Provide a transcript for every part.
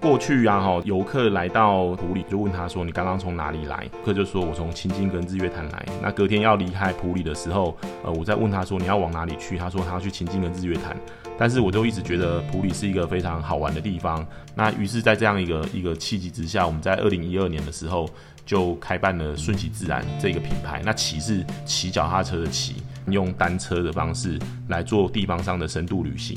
过去啊，哈，游客来到普里就问他说：“你刚刚从哪里来？”客就说：“我从清境跟日月潭来。”那隔天要离开普里的时候，呃，我再问他说：“你要往哪里去？”他说：“他要去清境跟日月潭。”但是我就一直觉得普里是一个非常好玩的地方。那于是，在这样一个一个契机之下，我们在二零一二年的时候就开办了顺其自然这个品牌。那骑是骑脚踏车的骑，用单车的方式来做地方上的深度旅行。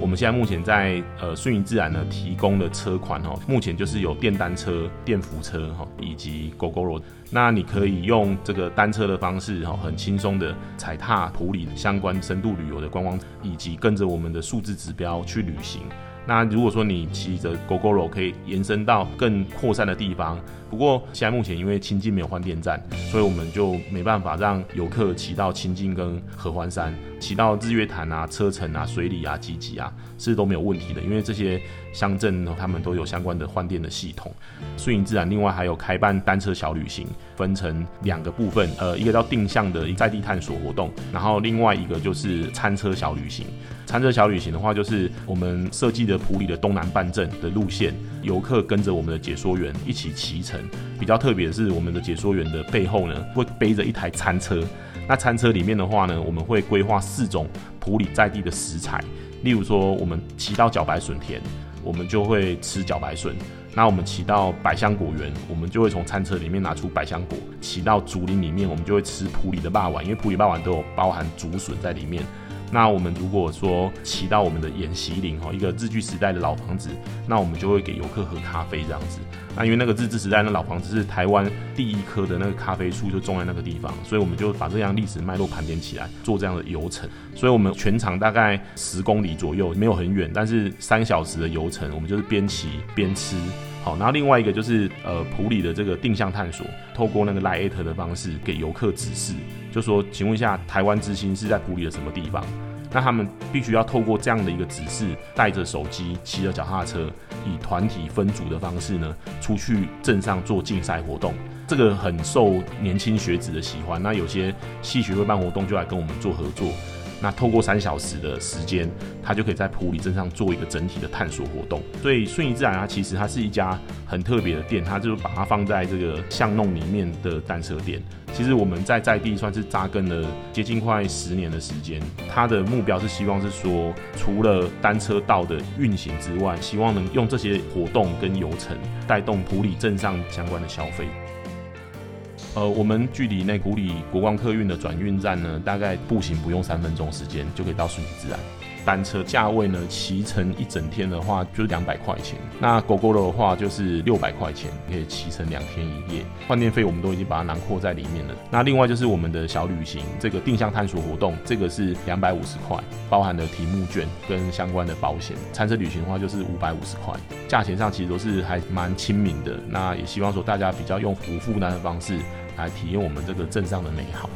我们现在目前在呃顺义自然呢提供的车款哦，目前就是有电单车、电扶车哈，以及 Gogoro。那你可以用这个单车的方式哈，很轻松的踩踏普里相关深度旅游的观光，以及跟着我们的数字指标去旅行。那如果说你骑着 Gogoro 可以延伸到更扩散的地方，不过现在目前因为清境没有换电站，所以我们就没办法让游客骑到清境跟合欢山，骑到日月潭啊、车城啊、水里啊、集集啊是都没有问题的，因为这些乡镇呢，他们都有相关的换电的系统。顺其自然另外还有开办单车小旅行，分成两个部分，呃，一个叫定向的在地探索活动，然后另外一个就是餐车小旅行。餐车小旅行的话，就是我们设计的埔里的东南半镇的路线，游客跟着我们的解说员一起骑乘。比较特别的是，我们的解说员的背后呢，会背着一台餐车。那餐车里面的话呢，我们会规划四种埔里在地的食材，例如说，我们骑到茭白笋田，我们就会吃茭白笋；那我们骑到百香果园，我们就会从餐车里面拿出百香果；骑到竹林里面，我们就会吃埔里的肉圆，因为埔里肉圆都有包含竹笋在里面。那我们如果说骑到我们的演习林哦，一个日据时代的老房子，那我们就会给游客喝咖啡这样子。那因为那个日治时代的老房子是台湾第一棵的那个咖啡树就种在那个地方，所以我们就把这样历史脉络盘点起来做这样的游程。所以我们全长大概十公里左右，没有很远，但是三小时的游程，我们就是边骑边吃。好，然后另外一个就是呃普里的这个定向探索，透过那个 LINE@ 的方式给游客指示。就说，请问一下，台湾之星是在普里的什么地方？那他们必须要透过这样的一个指示，带着手机，骑着脚踏车，以团体分组的方式呢，出去镇上做竞赛活动。这个很受年轻学子的喜欢。那有些系学会办活动，就来跟我们做合作。那透过三小时的时间，他就可以在普里镇上做一个整体的探索活动。所以顺义自然它其实它是一家很特别的店，它就是把它放在这个巷弄里面的单车店。其实我们在在地算是扎根了接近快十年的时间。它的目标是希望是说，除了单车道的运行之外，希望能用这些活动跟游程带动普里镇上相关的消费。呃，我们距离那古里国光客运的转运站呢，大概步行不用三分钟时间就可以到顺其自然。单车价位呢，骑乘一整天的话就是两百块钱，那狗狗的话就是六百块钱，可以骑乘两天一夜。换电费我们都已经把它囊括在里面了。那另外就是我们的小旅行，这个定向探索活动，这个是两百五十块，包含了题目卷跟相关的保险。餐车旅行的话就是五百五十块，价钱上其实都是还蛮亲民的。那也希望说大家比较用不负担的方式来体验我们这个镇上的美好。